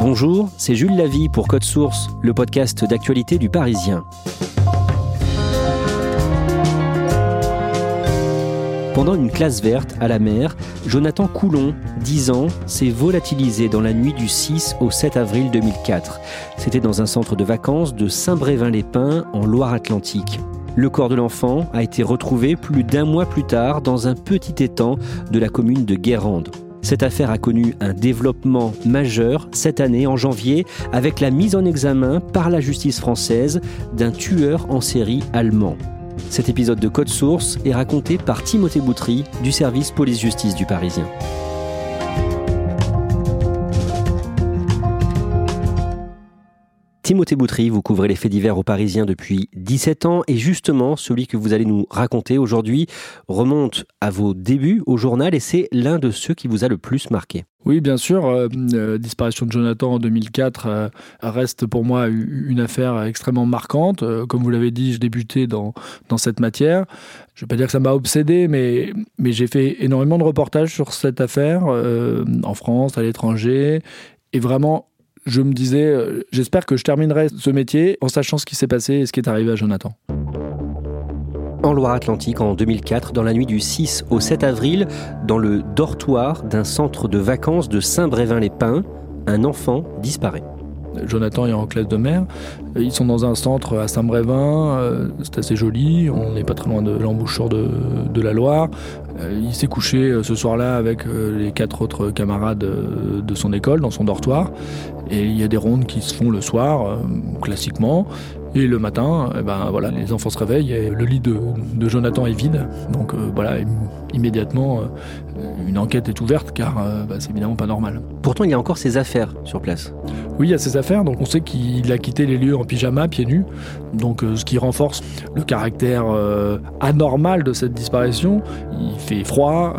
Bonjour, c'est Jules Lavie pour Code Source, le podcast d'actualité du Parisien. Pendant une classe verte à la mer, Jonathan Coulon, 10 ans, s'est volatilisé dans la nuit du 6 au 7 avril 2004. C'était dans un centre de vacances de Saint-Brévin-les-Pins en Loire-Atlantique. Le corps de l'enfant a été retrouvé plus d'un mois plus tard dans un petit étang de la commune de Guérande. Cette affaire a connu un développement majeur cette année, en janvier, avec la mise en examen par la justice française d'un tueur en série allemand. Cet épisode de Code Source est raconté par Timothée Boutry du service police-justice du Parisien. Timothée Boutry, vous couvrez les faits divers aux Parisiens depuis 17 ans et justement celui que vous allez nous raconter aujourd'hui remonte à vos débuts au journal et c'est l'un de ceux qui vous a le plus marqué. Oui, bien sûr. Euh, euh, disparition de Jonathan en 2004 euh, reste pour moi une affaire extrêmement marquante. comme vous l'avez dit, je débutais dans, dans cette matière. Je ne vais pas dire que ça m'a obsédé, mais, mais j'ai fait énormément de reportages sur cette affaire en France, à l'étranger. Et vraiment, je me disais, euh, j'espère que je terminerai ce métier en sachant ce qui s'est passé et ce qui est arrivé à Jonathan. En Loire-Atlantique, en 2004, dans la nuit du 6 au 7 avril, dans le dortoir d'un centre de vacances de Saint-Brévin-les-Pins, un enfant disparaît. Jonathan est en classe de mer. Ils sont dans un centre à Saint-Brévin. Euh, c'est assez joli. On n'est pas très loin de l'embouchure de, la Loire. Euh, il s'est couché ce soir-là avec les quatre autres camarades de son école dans son dortoir. Et il y a des rondes qui se font le soir, euh, classiquement. Et le matin, eh ben, voilà, les enfants se réveillent et le lit de, Jonathan est vide. Donc euh, voilà, immédiatement, euh, une enquête est ouverte car bah, c'est évidemment pas normal. Pourtant, il y a encore ses affaires sur place. Oui, il y a ses affaires. Donc on sait qu'il a quitté les lieux en pyjama, pieds nus. Donc ce qui renforce le caractère anormal de cette disparition. Il fait froid,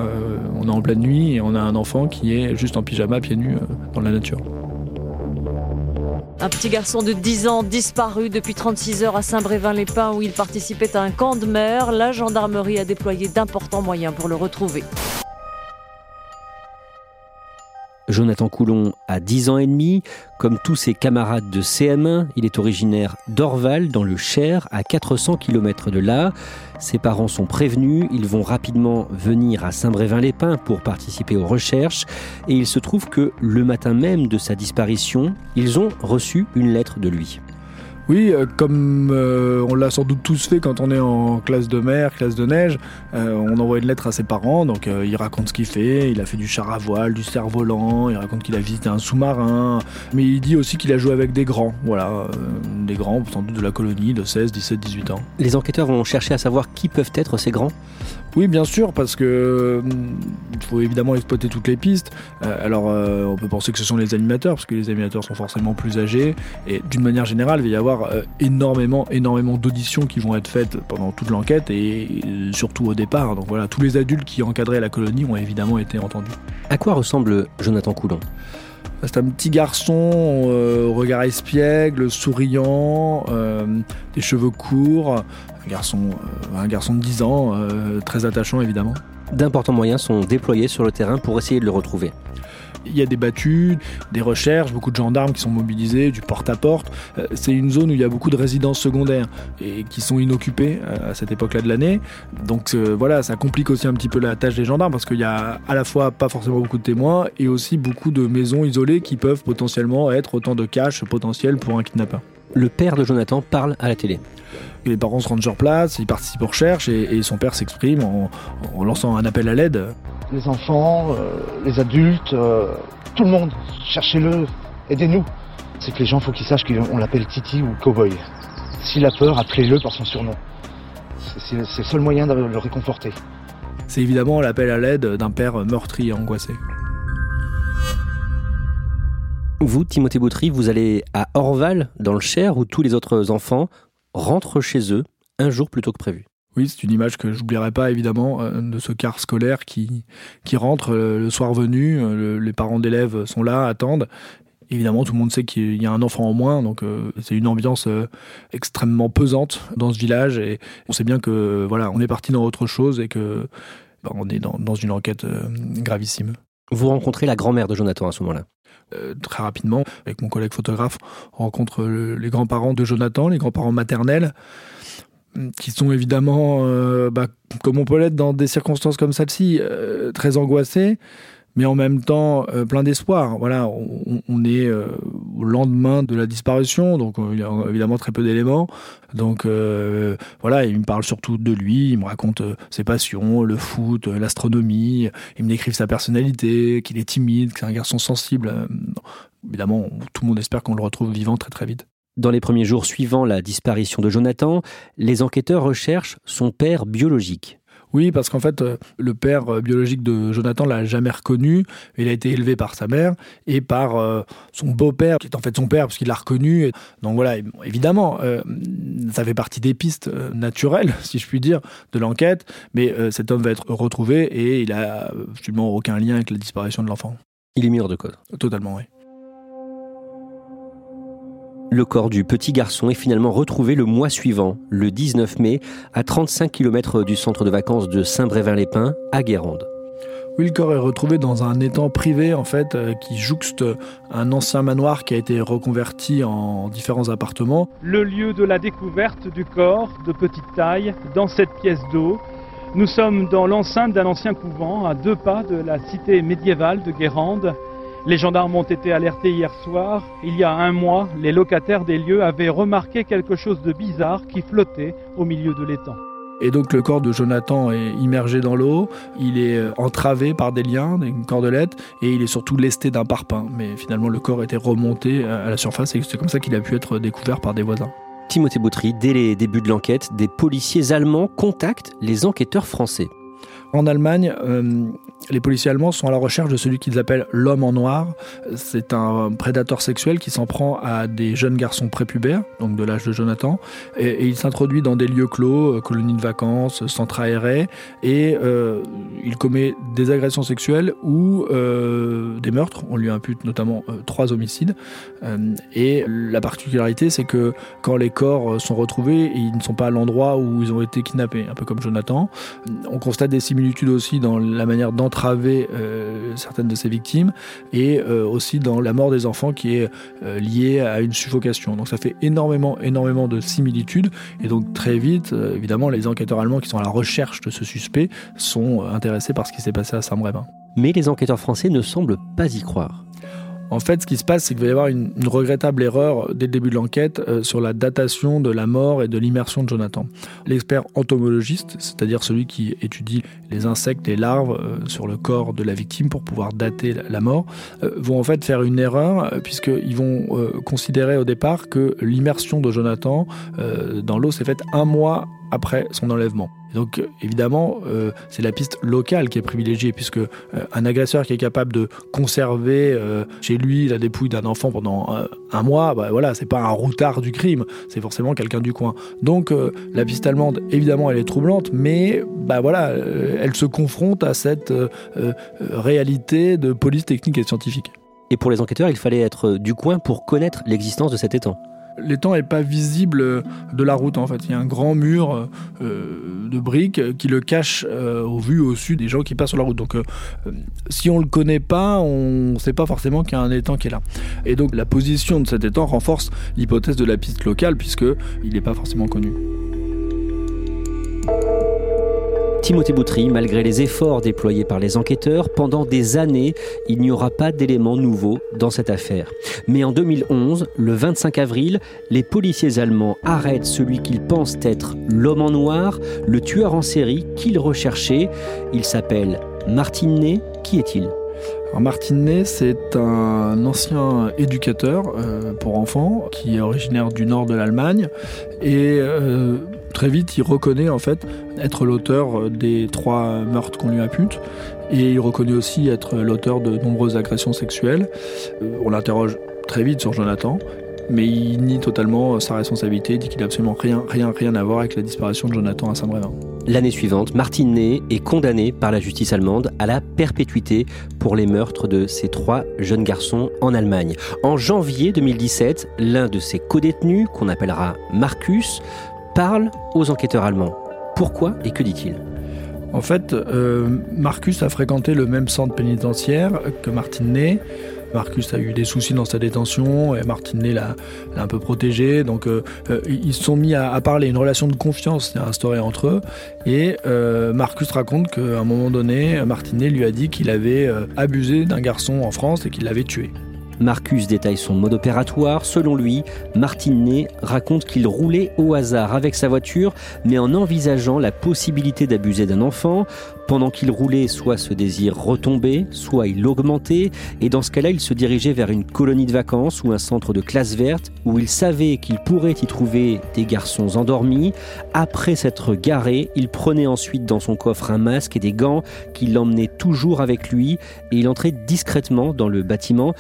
on est en pleine nuit et on a un enfant qui est juste en pyjama, pieds nus dans la nature. Un petit garçon de 10 ans disparu depuis 36 heures à Saint-Brévin-les-Pins où il participait à un camp de mer. La gendarmerie a déployé d'importants moyens pour le retrouver. Jonathan Coulon a 10 ans et demi. Comme tous ses camarades de CM1, il est originaire d'Orval, dans le Cher, à 400 km de là. Ses parents sont prévenus, ils vont rapidement venir à Saint-Brévin-les-Pins pour participer aux recherches. Et il se trouve que le matin même de sa disparition, ils ont reçu une lettre de lui. Oui, euh, comme euh, on l'a sans doute tous fait quand on est en classe de mer, classe de neige, euh, on envoie une lettre à ses parents, donc il raconte ce qu'il fait, il a fait du char à voile, du cerf-volant, il raconte qu'il a visité un sous-marin, mais il dit aussi qu'il a joué avec des grands, voilà, des grands, sans doute de la colonie de 16, 17, 18 ans. Les enquêteurs vont chercher à savoir qui peuvent être ces grands? Oui, bien sûr, parce que il faut évidemment exploiter toutes les pistes. alors, on peut penser que ce sont les animateurs, parce que les animateurs sont forcément plus âgés, et d'une manière générale, il va y avoir euh, énormément, énormément d'auditions qui vont être faites pendant toute l'enquête et euh, surtout au départ. Donc voilà, tous les adultes qui encadraient la colonie ont évidemment été entendus. À quoi ressemble Jonathan Coulon? C'est un petit garçon euh, au regard espiègle, souriant, des cheveux courts, un garçon, un garçon de 10 ans, très attachant évidemment. D'importants moyens sont déployés sur le terrain pour essayer de le retrouver. Il y a des battues, des recherches, beaucoup de gendarmes qui sont mobilisés, du porte-à-porte. Euh, c'est une zone où il y a beaucoup de résidences secondaires et qui sont inoccupées euh, à cette époque-là de l'année. Donc euh, voilà, ça complique aussi un petit peu la tâche des gendarmes parce qu'il y a à la fois pas forcément beaucoup de témoins et aussi beaucoup de maisons isolées qui peuvent potentiellement être autant de caches potentiels pour un kidnappeur. Le père de Jonathan parle à la télé. Les parents se rendent sur place, ils participent aux recherches et, son père s'exprime en lançant un appel à l'aide les enfants, euh, les adultes, euh, tout le monde. Cherchez-le, aidez-nous. C'est que les gens, faut qu'ils sachent qu'on l'appelle Titi ou Cowboy. S'il a peur, appelez-le par son surnom. C'est le seul moyen de le réconforter. c'est évidemment l'appel à l'aide d'un père meurtri et angoissé. Vous, Timothée Boutry, vous allez à Orval, dans le Cher, où tous les autres enfants rentrent chez eux un jour plus tôt que prévu. Oui, c'est une image que j'oublierai pas évidemment euh, de ce car scolaire qui, qui rentre euh, le soir venu. Euh, les parents d'élèves sont là, attendent. Évidemment, tout le monde sait qu'il y a un enfant en moins, donc c'est une ambiance extrêmement pesante dans ce village. Et on sait bien que voilà, on est parti dans autre chose et que bah, on est dans, dans une enquête gravissime. Vous rencontrez la grand-mère de Jonathan à ce moment-là euh, très rapidement, avec mon collègue photographe, on rencontre les grands-parents de Jonathan, les grands-parents maternels, qui sont évidemment, euh, bah, comme on peut l'être dans des circonstances comme celle-ci, euh, très angoissés mais en même temps euh, plein d'espoir. Voilà, on, est euh, au lendemain de la disparition, donc euh, il y a évidemment très peu d'éléments. Donc voilà, il me parle surtout de lui, il me raconte ses passions, le foot, l'astronomie, il me décrive sa personnalité, qu'il est timide, que c'est un garçon sensible. évidemment, tout le monde espère qu'on le retrouve vivant très très vite. Dans les premiers jours suivant la disparition de Jonathan, les enquêteurs recherchent son père biologique. Oui, parce qu'en fait, euh, le père euh, biologique de Jonathan l'a jamais reconnu. Il a été élevé par sa mère et par euh, son beau-père, qui est en fait son père, parce qu'il l'a reconnu. Donc voilà, évidemment, ça fait partie des pistes naturelles, si je puis dire, de l'enquête. Mais cet homme va être retrouvé et il a absolument aucun lien avec la disparition de l'enfant. Il est hors de code. Totalement, oui. Le corps du petit garçon est finalement retrouvé le mois suivant, le 19 mai, à 35 km du centre de vacances de Saint-Brévin-les-Pins, à Guérande. Oui, le corps est retrouvé dans un étang privé en fait euh, qui jouxte un ancien manoir qui a été reconverti en différents appartements. Le lieu de la découverte du corps de petite taille dans cette pièce d'eau. Nous sommes dans l'enceinte d'un ancien couvent à deux pas de la cité médiévale de Guérande. Les gendarmes ont été alertés hier soir. Il y a un mois, les locataires des lieux avaient remarqué quelque chose de bizarre qui flottait au milieu de l'étang. Et donc le corps de Jonathan est immergé dans l'eau, il est euh, entravé par des liens, une cordelette, et il est surtout lesté d'un parpaing. Mais finalement le corps était remonté à la surface et c'est comme ça qu'il a pu être découvert par des voisins. Timothée Boutry, dès les débuts de l'enquête, des policiers allemands contactent les enquêteurs français. En Allemagne, euh, les policiers allemands sont à la recherche de celui qu'ils appellent l'homme en noir. C'est un prédateur sexuel qui s'en prend à des jeunes garçons prépubères, donc de l'âge de Jonathan, et, il s'introduit dans des lieux clos, euh, colonies de vacances, centres aérés, et euh, il commet des agressions sexuelles ou des meurtres. On lui impute notamment trois homicides. et la particularité, c'est que quand les corps sont retrouvés, ils ne sont pas à l'endroit où ils ont été kidnappés, un peu comme Jonathan. On constate des similitudes similitude aussi dans la manière d'entraver euh, certaines de ses victimes et euh, aussi dans la mort des enfants qui est euh, liée à une suffocation. Donc ça fait énormément, énormément de similitudes et donc très vite, évidemment, les enquêteurs allemands qui sont à la recherche de ce suspect sont intéressés par ce qui s'est passé à Saint-Brévin. Mais les enquêteurs français ne semblent pas y croire. En fait, ce qui se passe, c'est qu'il va y avoir une, regrettable erreur dès le début de l'enquête euh, sur la datation de la mort et de l'immersion de Jonathan. L'expert entomologiste, c'est-à-dire celui qui étudie les insectes, les larves euh, sur le corps de la victime pour pouvoir dater la mort, euh, vont en fait faire une erreur puisqu'ils vont considérer au départ que l'immersion de Jonathan dans l'eau s'est faite un mois après son enlèvement. donc évidemment, euh, c'est la piste locale qui est privilégiée, puisque euh, un agresseur qui est capable de conserver euh, chez lui la dépouille d'un enfant pendant un mois, bah voilà, c'est pas un routard du crime, c'est forcément quelqu'un du coin. Donc la piste allemande, évidemment, elle est troublante, mais bah voilà, elle se confronte à cette réalité de police technique et scientifique. Et pour les enquêteurs, il fallait être du coin pour connaître l'existence de cet étang l'étang n'est pas visible de la route en fait. Il y a un grand mur euh, de briques qui le cache euh, au vu au sud des gens qui passent sur la route. Donc euh, si on le connaît pas, on ne sait pas forcément qu'il y a un étang qui est là. Et donc la position de cet étang renforce l'hypothèse de la piste locale puisque il n'est pas forcément connu. Timothée Boutry, malgré les efforts déployés par les enquêteurs, pendant des années, il n'y aura pas d'éléments nouveaux dans cette affaire. Mais en 2011, le 25 avril, les policiers allemands arrêtent celui qu'ils pensent être l'homme en noir, le tueur en série qu'ils recherchaient. Il s'appelle Martin Ney. Qui est-il? Martin Ney, c'est un ancien éducateur euh, pour enfants qui est originaire du nord de l'Allemagne et euh, très vite il reconnaît en fait être l'auteur des trois meurtres qu'on lui impute et il reconnaît aussi être l'auteur de nombreuses agressions sexuelles. Euh, on l'interroge très vite sur Jonathan mais il nie totalement sa responsabilité, dit qu'il n'a absolument rien, rien, rien à voir avec la disparition de Jonathan à Saint-Brévin. L'année suivante, Martine Ney est condamné par la justice allemande à la perpétuité pour les meurtres de ces trois jeunes garçons en Allemagne. En janvier 2017, l'un de ses codétenus, qu'on appellera Marcus, parle aux enquêteurs allemands. Pourquoi et que dit-il? En fait, euh, Marcus a fréquenté le même centre pénitentiaire que Martine Ney. Marcus a eu des soucis dans sa détention et Martinet l'a un peu protégé. Donc euh, euh, ils se sont mis à, parler. Une relation de confiance s'est instaurée entre eux. Et Marcus raconte qu'à un moment donné, Martinet lui a dit qu'il avait abusé d'un garçon en France et qu'il l'avait tué. Marcus détaille son mode opératoire. Selon lui, Martinet raconte qu'il roulait au hasard avec sa voiture, mais en envisageant la possibilité d'abuser d'un enfant. Pendant qu'il roulait, soit ce désir retombait, soit il augmentait, et dans ce cas-là, il se dirigeait vers une colonie de vacances ou un centre de classe verte où il savait qu'il pourrait y trouver des garçons endormis. Après s'être garé, il prenait ensuite dans son coffre un masque et des gants qu'il emmenait toujours avec lui, et il entrait discrètement dans le bâtiment.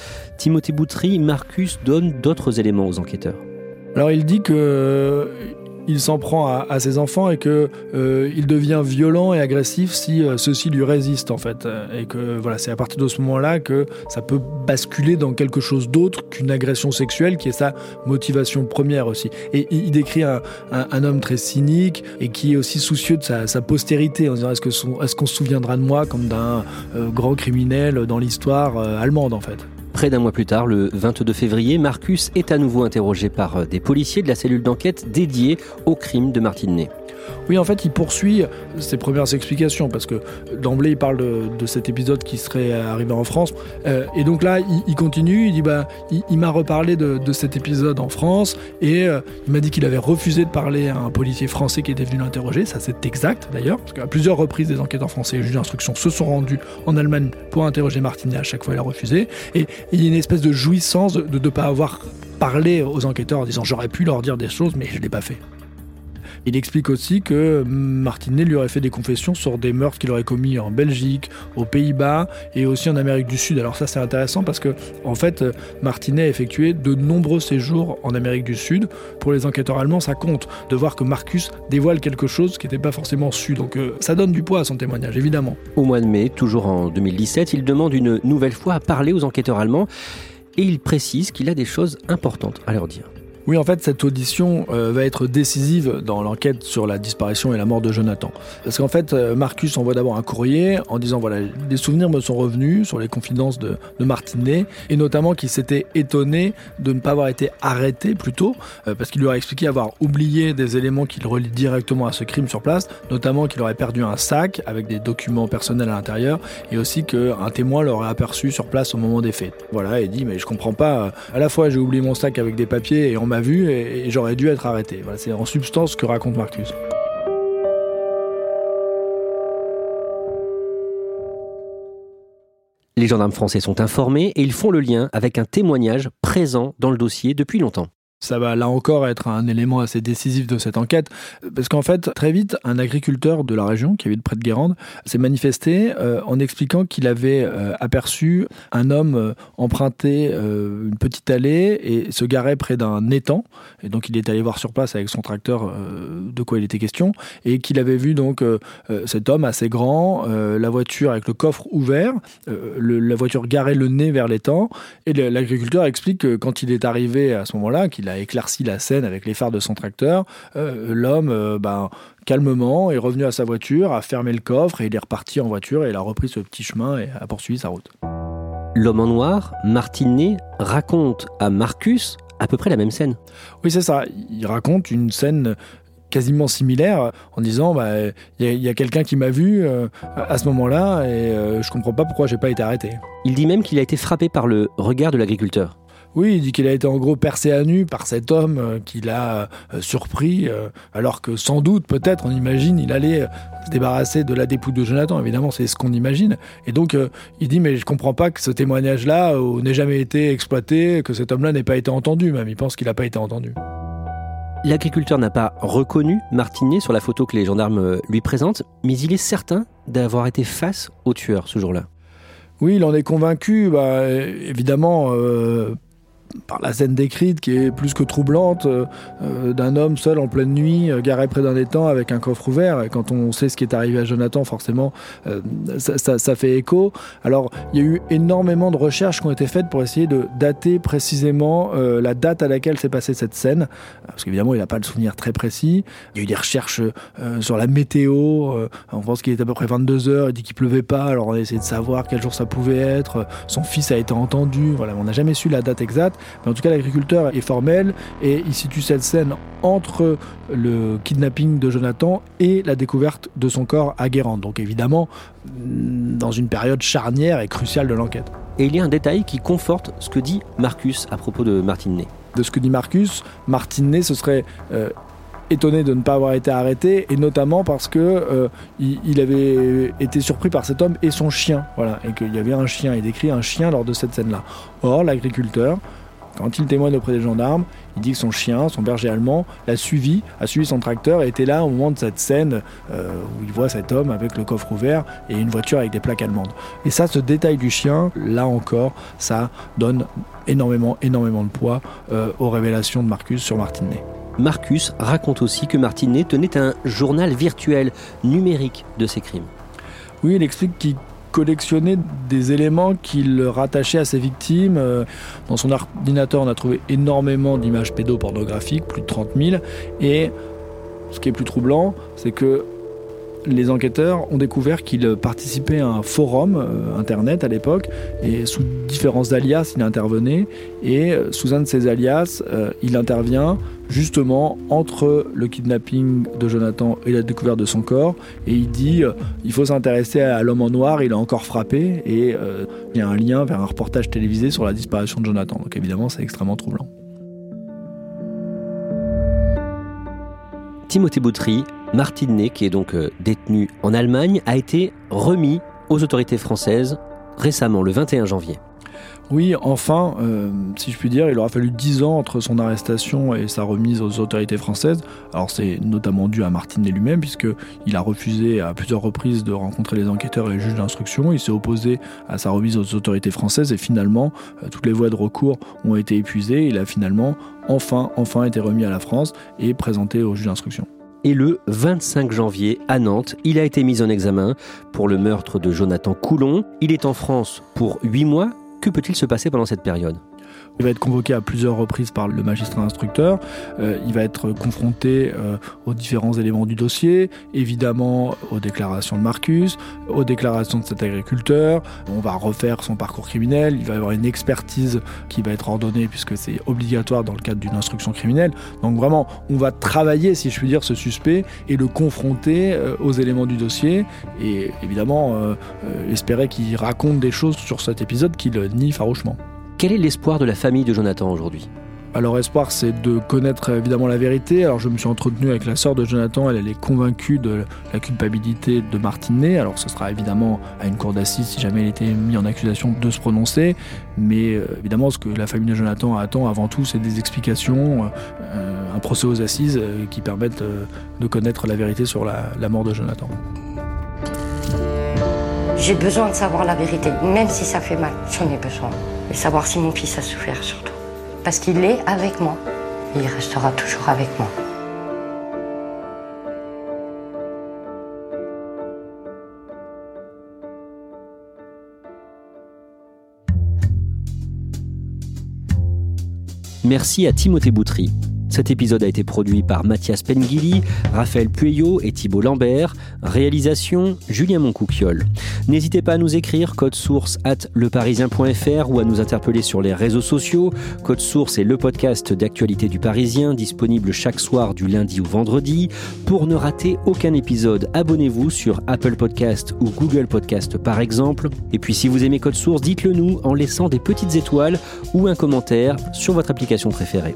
Timothée Boutry, Marcus donne d'autres éléments aux enquêteurs. Alors il dit que il s'en prend à, ses enfants et que euh, il devient violent et agressif si euh, ceux-ci lui résistent en fait. Et que voilà c'est à partir de ce moment-là que ça peut basculer dans quelque chose d'autre qu'une agression sexuelle qui est sa motivation première aussi. Et il, décrit un, homme très cynique et qui est aussi soucieux de sa, postérité en disant est-ce qu'on se souviendra de moi comme d'un euh, grand criminel dans l'histoire allemande en fait? Près d'un mois plus tard, le 22 février, Marcus est à nouveau interrogé par euh, des policiers de la cellule d'enquête dédiée au crime de Martine Ney. Oui, en fait, il poursuit ses premières explications parce que d'emblée, il parle de, cet épisode qui serait arrivé en France. Euh, et donc là, il, continue, il dit bah, il, m'a reparlé de, cet épisode en France et euh, il m'a dit qu'il avait refusé de parler à un policier français qui était venu l'interroger. Ça, c'est exact d'ailleurs, parce qu'à plusieurs reprises, des enquêteurs français et juges d'instruction se sont rendus en Allemagne pour interroger Martinet. À chaque fois, il a refusé. Et, il y a une espèce de jouissance de ne pas avoir parlé aux enquêteurs en disant j'aurais pu leur dire des choses, mais je ne l'ai pas fait. Il explique aussi que Martinet lui aurait fait des confessions sur des meurtres qu'il aurait commis en Belgique, aux Pays-Bas et aussi en Amérique du Sud. Alors ça c'est intéressant parce que en fait Martinet a effectué de nombreux séjours en Amérique du Sud. Pour les enquêteurs allemands, ça compte de voir que Marcus dévoile quelque chose qui n'était pas forcément su. Donc euh, ça donne du poids à son témoignage, évidemment. Au mois de mai, toujours en 2017, il demande une nouvelle fois à parler aux enquêteurs allemands et il précise qu'il a des choses importantes à leur dire. Oui, en fait, cette audition euh, va être décisive dans l'enquête sur la disparition et la mort de Jonathan. Parce qu'en fait, euh, Marcus envoie d'abord un courrier en disant voilà, des souvenirs me sont revenus sur les confidences de, de Martinet, et notamment qu'il s'était étonné de ne pas avoir été arrêté plus tôt, euh, parce qu'il lui a expliqué avoir oublié des éléments qu'il relie directement à ce crime sur place, notamment qu'il aurait perdu un sac avec des documents personnels à l'intérieur, et aussi qu'un témoin l'aurait aperçu sur place au moment des faits. Voilà, et dit mais je comprends pas, à la fois j'ai oublié mon sac avec des papiers et on m'a et, j'aurais dû être arrêté. c'est en substance ce que raconte Marcus. Les gendarmes français sont informés et ils font le lien avec un témoignage présent dans le dossier depuis longtemps. Ça va là encore être un élément assez décisif de cette enquête, parce qu'en fait, très vite, un agriculteur de la région, qui habite près de Guérande, s'est manifesté euh, en expliquant qu'il avait euh, aperçu un homme euh, emprunter une petite allée et se garer près d'un étang. Et donc, il est allé voir sur place avec son tracteur de quoi il était question, et qu'il avait vu donc cet homme assez grand, la voiture avec le coffre ouvert, la voiture garée le nez vers l'étang, et l'agriculteur explique que quand il est arrivé à ce moment-là, qu'il a éclairci la scène avec les phares de son tracteur, euh, l'homme, euh, ben, calmement, est revenu à sa voiture, a fermé le coffre et il est reparti en voiture et il a repris ce petit chemin et a poursuivi sa route. L'homme en noir, Martinet, raconte à Marcus à peu près la même scène. Oui, c'est ça. Il raconte une scène quasiment similaire en disant bah, il y a, quelqu'un qui m'a vu euh, à ce moment-là et je comprends pas pourquoi j'ai pas été arrêté. Il dit même qu'il a été frappé par le regard de l'agriculteur. Oui, il dit qu'il a été en gros percé à nu par cet homme euh, qui l'a euh, surpris, euh, alors que sans doute, peut-être, on imagine, il allait se débarrasser de la dépouille de Jonathan. Évidemment, c'est ce qu'on imagine. Et donc, il dit, mais je comprends pas que ce témoignage-là n'ait jamais été exploité, que cet homme-là n'ait pas été entendu, même. Il pense qu'il n'a pas été entendu. L'agriculteur n'a pas reconnu Martinier sur la photo que les gendarmes lui présentent, mais il est certain d'avoir été face au tueur ce jour-là. Oui, il en est convaincu, bah, évidemment, par la scène décrite qui est plus que troublante euh, euh, d'un homme seul en pleine nuit, euh, garé près d'un étang avec un coffre ouvert. Quand on sait ce qui est arrivé à Jonathan, forcément, ça, fait écho. Alors, il y a eu énormément de recherches qui ont été faites pour essayer de dater précisément la date à laquelle s'est passée cette scène. Parce qu'évidemment, il n'a pas le souvenir très précis. Il y a eu des recherches sur la météo. on pense qu'il était à peu près 22 heures. Il dit qu'il pleuvait pas. Alors, on a essayé de savoir quel jour ça pouvait être. Son fils a été entendu. On n'a jamais su la date exacte. Mais en tout cas, l'agriculteur est formel et il situe cette scène entre le kidnapping de Jonathan et la découverte de son corps à Guérande. Donc évidemment, dans une période charnière et cruciale de l'enquête. Et il y a un détail qui conforte ce que dit Marcus à propos de Martine Ney. De ce que dit Marcus, Martine Ney, ce serait euh, étonné de ne pas avoir été arrêté, et notamment parce que euh, il, avait été surpris par cet homme et son chien, voilà, et qu'il y avait un chien. Il décrit un chien lors de cette scène-là. Or, l'agriculteur quand il témoigne auprès des gendarmes, il dit que son chien, son berger allemand, l'a suivi, a suivi son tracteur et était là au moment de cette scène euh, où il voit cet homme avec le coffre ouvert et une voiture avec des plaques allemandes. Et ça, ce détail du chien, là encore, ça donne énormément, énormément de poids euh, aux révélations de Marcus sur Martinet. Marcus raconte aussi que Martinet tenait un journal virtuel numérique de ses crimes. Oui, il explique qu'il collectionner des éléments qu'il rattachait à ses victimes. Euh, dans son ordinateur, on a trouvé énormément d'images pédopornographiques, plus de 30 000. Et ce qui est plus troublant, c'est que les enquêteurs ont découvert qu'il participait à un forum euh, internet à l'époque et sous différents alias il intervenait et euh, sous un de ces alias il intervient justement entre le kidnapping de Jonathan et la découverte de son corps. Et il dit euh, il faut s'intéresser à l'homme en noir, il a encore frappé. Et euh, il y a un lien vers un reportage télévisé sur la disparition de Jonathan. Donc évidemment, c'est extrêmement troublant. Timothée Boutry, Martine Ney, qui est donc euh, détenu en Allemagne, a été remis aux autorités françaises récemment, le 21 janvier. Oui, enfin, euh, si je puis dire, il aura fallu dix ans entre son arrestation et sa remise aux autorités françaises. Alors c'est notamment dû à Martinet lui-même, puisqu'il a refusé à plusieurs reprises de rencontrer les enquêteurs et les juges d'instruction. Il s'est opposé à sa remise aux autorités françaises et finalement, euh, toutes les voies de recours ont été épuisées. Il a finalement, enfin, enfin été remis à la France et présenté aux juges d'instruction. Et le 25 janvier, à Nantes, il a été mis en examen pour le meurtre de Jonathan Coulon. Il est en France pour huit mois que peut-il se passer pendant cette période? Il va être convoqué à plusieurs reprises par le magistrat instructeur. Euh, il va être confronté euh, aux différents éléments du dossier, évidemment aux déclarations de Marcus, aux déclarations de cet agriculteur. On va refaire son parcours criminel. Il va y avoir une expertise qui va être ordonnée puisque c'est obligatoire dans le cadre d'une instruction criminelle. Donc vraiment, on va travailler, si je puis dire, ce suspect et le confronter euh, aux éléments du dossier et évidemment espérer qu'il raconte des choses sur cet épisode qu'il nie farouchement. Quel est l'espoir de la famille de Jonathan aujourd'hui? Alors espoir, c'est de connaître évidemment la vérité. Alors je me suis entretenu avec la sœur de Jonathan, elle, elle est convaincue de la culpabilité de Martinet. Alors ce sera évidemment à une cour d'assises si jamais il était mis en accusation de se prononcer. Mais euh, évidemment, ce que la famille de Jonathan attend avant tout, c'est des explications, euh, un procès aux assises euh, qui permettent de connaître la vérité sur la mort de Jonathan. J'ai besoin de savoir la vérité, même si ça fait mal, j'en ai besoin. Et savoir si mon fils a souffert surtout. Parce qu'il est avec moi. Il restera toujours avec moi. Merci à Timothée Boutry Cet épisode a été produit par Mathias Pengili, Raphaël Pueyo et Thibault Lambert. Réalisation Julien Moncouquiole. N'hésitez pas à nous écrire code source at leparisien.fr ou à nous interpeller sur les réseaux sociaux. Code source est le podcast d'actualité du Parisien disponible chaque soir du lundi au vendredi. Pour ne rater aucun épisode, abonnez-vous sur Apple Podcast ou Google Podcast par exemple. Et puis si vous aimez Code Source, dites-le nous en laissant des petites étoiles ou un commentaire sur votre application préférée.